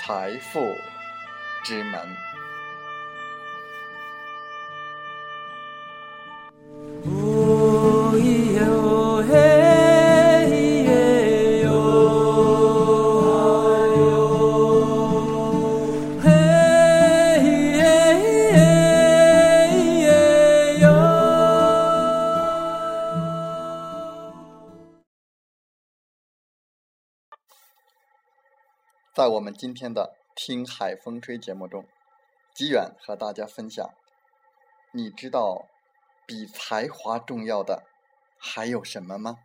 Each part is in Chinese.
财富之门。在我们今天的《听海风吹》节目中，吉远和大家分享：你知道比才华重要的还有什么吗？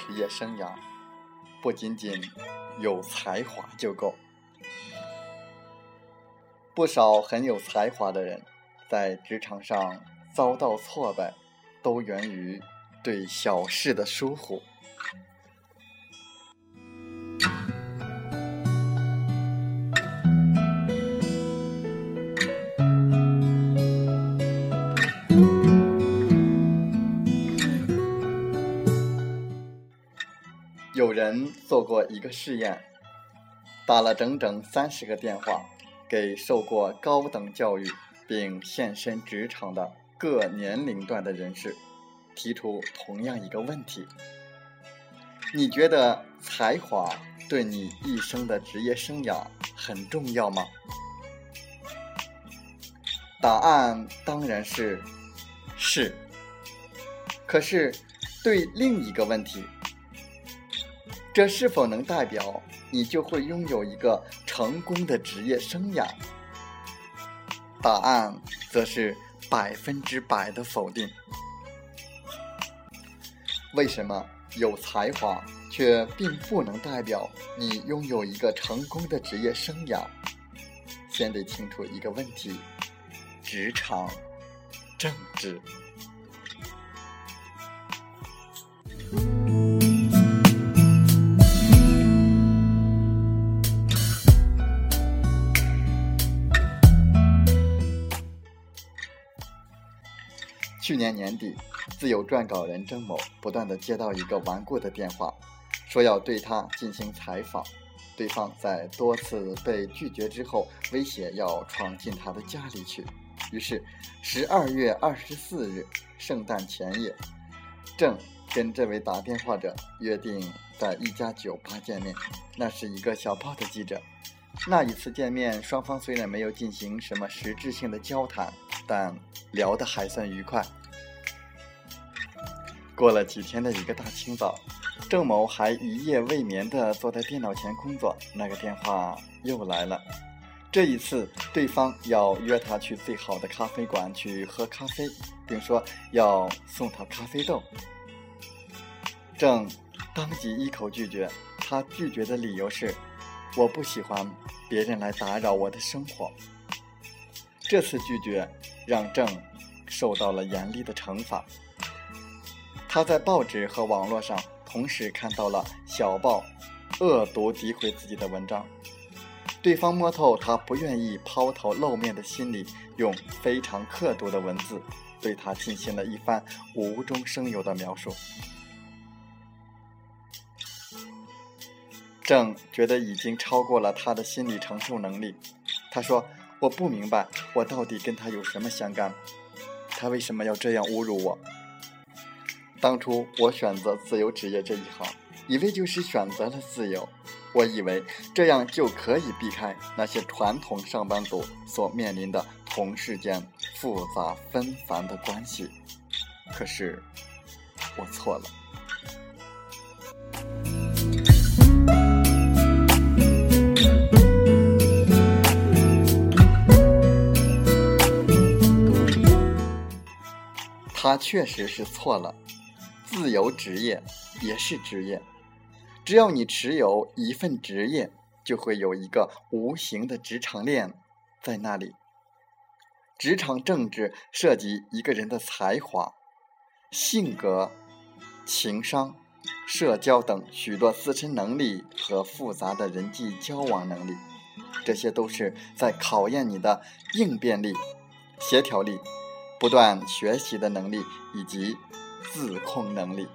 职业生涯，不仅仅有才华就够。不少很有才华的人，在职场上遭到挫败，都源于对小事的疏忽。人做过一个试验，打了整整三十个电话，给受过高等教育并现身职场的各年龄段的人士，提出同样一个问题：你觉得才华对你一生的职业生涯很重要吗？答案当然是是。可是，对另一个问题。这是否能代表你就会拥有一个成功的职业生涯？答案则是百分之百的否定。为什么有才华却并不能代表你拥有一个成功的职业生涯？先得清楚一个问题：职场政治。去年年底，自由撰稿人郑某不断的接到一个顽固的电话，说要对他进行采访。对方在多次被拒绝之后，威胁要闯进他的家里去。于是，十二月二十四日，圣诞前夜，郑跟这位打电话者约定在一家酒吧见面。那是一个小报的记者。那一次见面，双方虽然没有进行什么实质性的交谈，但聊得还算愉快。过了几天的一个大清早，郑某还一夜未眠地坐在电脑前工作，那个电话又来了。这一次，对方要约他去最好的咖啡馆去喝咖啡，并说要送他咖啡豆。郑当即一口拒绝，他拒绝的理由是：我不喜欢别人来打扰我的生活。这次拒绝让郑受到了严厉的惩罚。他在报纸和网络上同时看到了小报恶毒诋毁自己的文章。对方摸透他不愿意抛头露面的心理，用非常刻毒的文字对他进行了一番无中生有的描述。郑觉得已经超过了他的心理承受能力。他说：“我不明白，我到底跟他有什么相干？他为什么要这样侮辱我？当初我选择自由职业这一行，以为就是选择了自由。”我以为这样就可以避开那些传统上班族所面临的同事间复杂纷繁的关系，可是我错了。他确实是错了，自由职业也是职业。只要你持有一份职业，就会有一个无形的职场链在那里。职场政治涉及一个人的才华、性格、情商、社交等许多自身能力和复杂的人际交往能力，这些都是在考验你的应变力、协调力、不断学习的能力以及自控能力。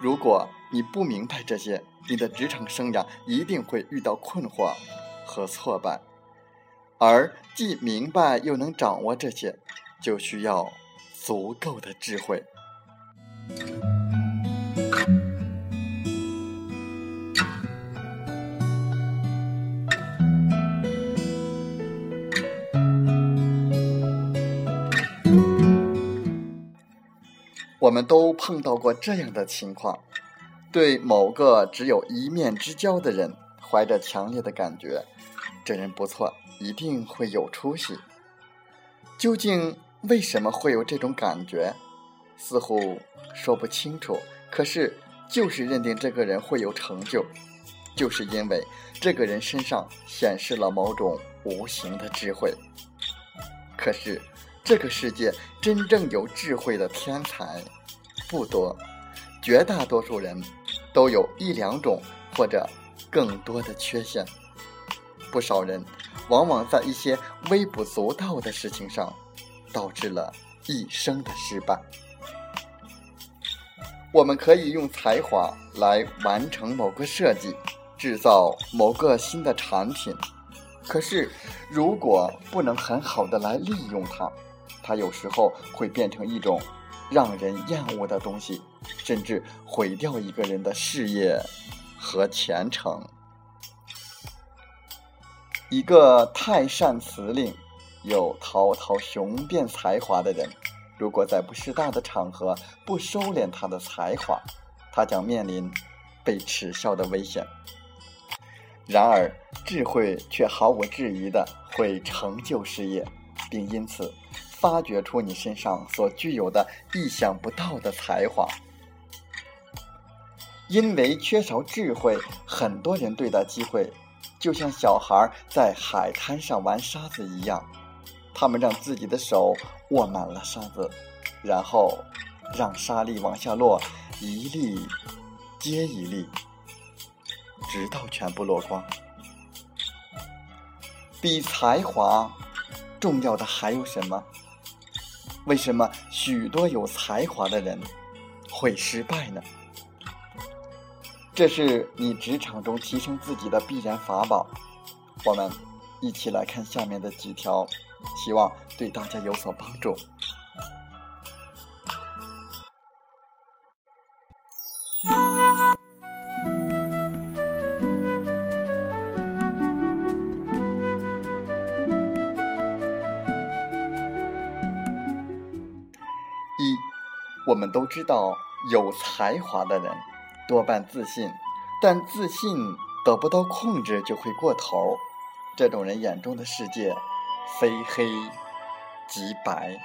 如果你不明白这些，你的职场生涯一定会遇到困惑和挫败。而既明白又能掌握这些，就需要足够的智慧。我们都碰到过这样的情况：对某个只有一面之交的人，怀着强烈的感觉，这人不错，一定会有出息。究竟为什么会有这种感觉？似乎说不清楚。可是，就是认定这个人会有成就，就是因为这个人身上显示了某种无形的智慧。可是，这个世界真正有智慧的天才。不多，绝大多数人都有一两种或者更多的缺陷。不少人往往在一些微不足道的事情上，导致了一生的失败。我们可以用才华来完成某个设计，制造某个新的产品，可是如果不能很好的来利用它，它有时候会变成一种。让人厌恶的东西，甚至毁掉一个人的事业和前程。一个太善辞令，有滔滔雄辩才华的人，如果在不适当的场合不收敛他的才华，他将面临被耻笑的危险。然而，智慧却毫无质疑的会成就事业，并因此。发掘出你身上所具有的意想不到的才华。因为缺少智慧，很多人对待机会就像小孩在海滩上玩沙子一样，他们让自己的手握满了沙子，然后让沙粒往下落，一粒接一粒，直到全部落光。比才华重要的还有什么？为什么许多有才华的人会失败呢？这是你职场中提升自己的必然法宝。我们一起来看下面的几条，希望对大家有所帮助。我们都知道，有才华的人多半自信，但自信得不到控制就会过头。这种人眼中的世界非黑即白，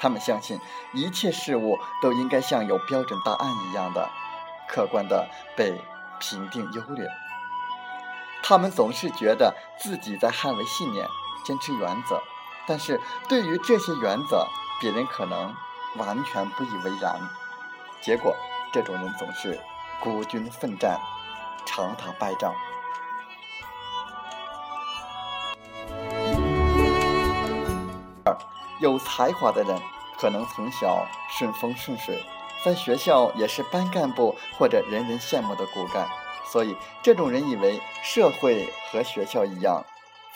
他们相信一切事物都应该像有标准答案一样的客观的被评定优劣。他们总是觉得自己在捍卫信念、坚持原则，但是对于这些原则，别人可能完全不以为然。结果，这种人总是孤军奋战，常打败仗。二，有才华的人可能从小顺风顺水，在学校也是班干部或者人人羡慕的骨干，所以这种人以为社会和学校一样，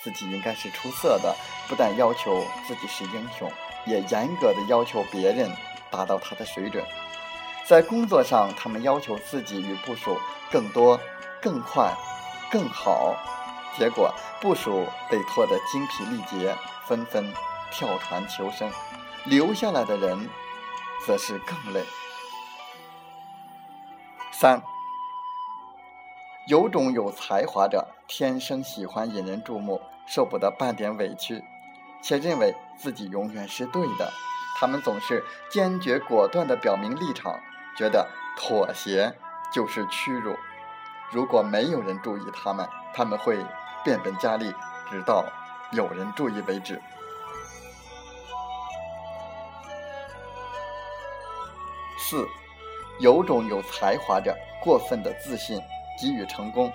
自己应该是出色的，不但要求自己是英雄，也严格的要求别人达到他的水准。在工作上，他们要求自己与部署更多、更快、更好，结果部署被拖得精疲力竭，纷纷跳船求生，留下来的人则是更累。三，有种有才华者，天生喜欢引人注目，受不得半点委屈，且认为自己永远是对的。他们总是坚决果断地表明立场。觉得妥协就是屈辱。如果没有人注意他们，他们会变本加厉，直到有人注意为止。四，有种有才华者过分的自信，急于成功。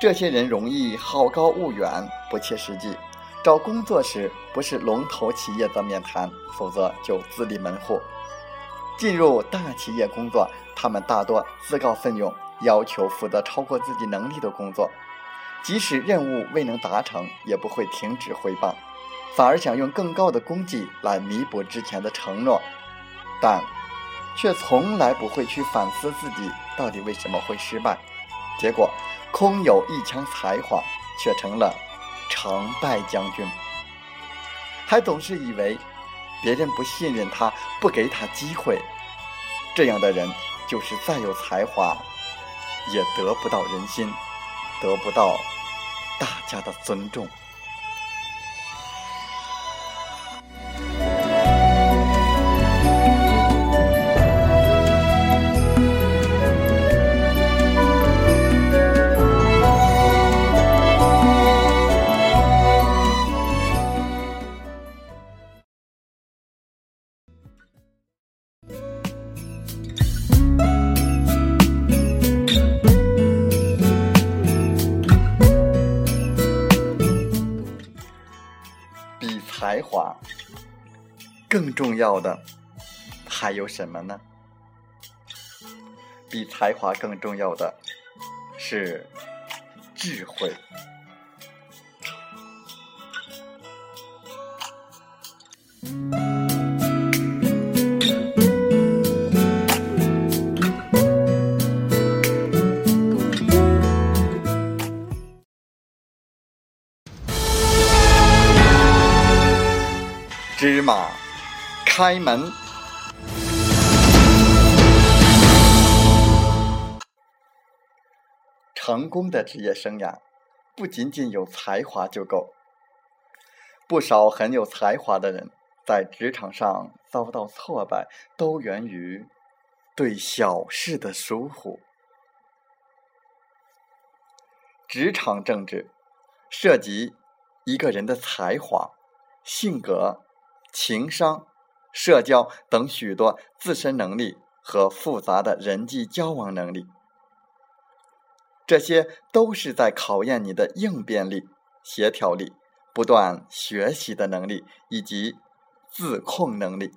这些人容易好高骛远，不切实际。找工作时，不是龙头企业的面谈，否则就自立门户。进入大企业工作，他们大多自告奋勇，要求负责超过自己能力的工作，即使任务未能达成，也不会停止汇报，反而想用更高的功绩来弥补之前的承诺，但却从来不会去反思自己到底为什么会失败，结果空有一腔才华，却成了成败将军，还总是以为。别人不信任他，不给他机会，这样的人就是再有才华，也得不到人心，得不到大家的尊重。更重要的还有什么呢？比才华更重要的是智慧。芝麻开门。成功的职业生涯，不仅仅有才华就够。不少很有才华的人，在职场上遭到挫败，都源于对小事的疏忽。职场政治涉及一个人的才华、性格。情商、社交等许多自身能力和复杂的人际交往能力，这些都是在考验你的应变力、协调力、不断学习的能力以及自控能力。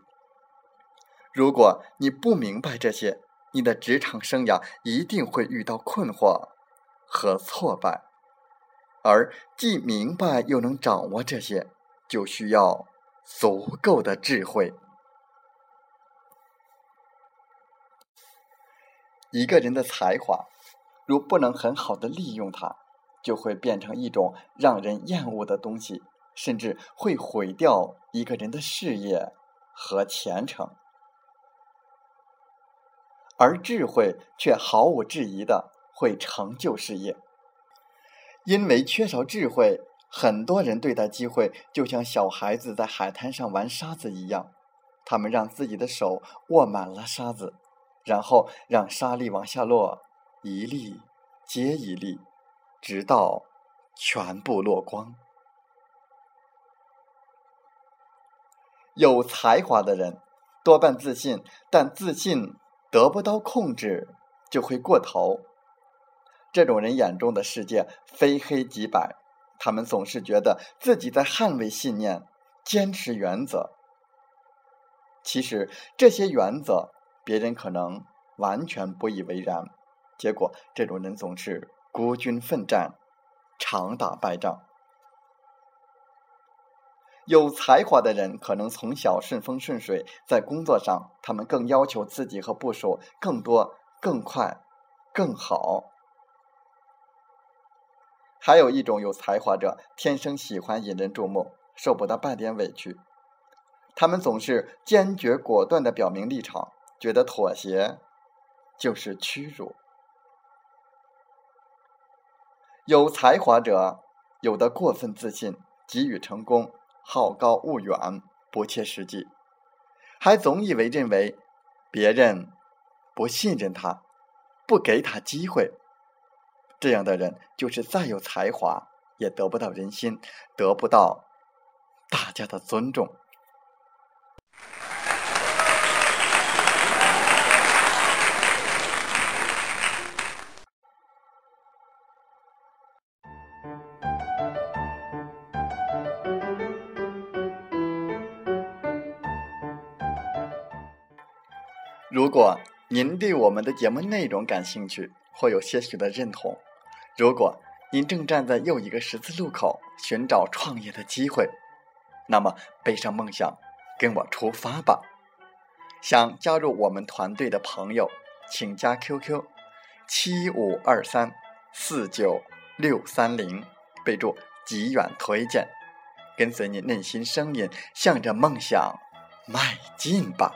如果你不明白这些，你的职场生涯一定会遇到困惑和挫败。而既明白又能掌握这些，就需要。足够的智慧。一个人的才华，如不能很好的利用它，就会变成一种让人厌恶的东西，甚至会毁掉一个人的事业和前程。而智慧却毫无质疑的会成就事业，因为缺少智慧。很多人对待机会就像小孩子在海滩上玩沙子一样，他们让自己的手握满了沙子，然后让沙粒往下落，一粒接一粒，直到全部落光。有才华的人多半自信，但自信得不到控制就会过头。这种人眼中的世界非黑即白，他们总是觉得自己在捍卫信念、坚持原则。其实这些原则，别人可能完全不以为然。结果，这种人总是孤军奋战，常打败仗。有才华的人可能从小顺风顺水，在工作上，他们更要求自己和部署更多、更快、更好。还有一种有才华者，天生喜欢引人注目，受不得半点委屈。他们总是坚决果断的表明立场，觉得妥协就是屈辱。有才华者有的过分自信，急于成功，好高骛远，不切实际，还总以为认为别人不信任他，不给他机会。这样的人，就是再有才华，也得不到人心，得不到大家的尊重。如果您对我们的节目内容感兴趣，或有些许的认同。如果您正站在又一个十字路口寻找创业的机会，那么背上梦想，跟我出发吧！想加入我们团队的朋友，请加 QQ 七五二三四九六三零，备注“极远推荐”，跟随你内心声音，向着梦想迈进吧！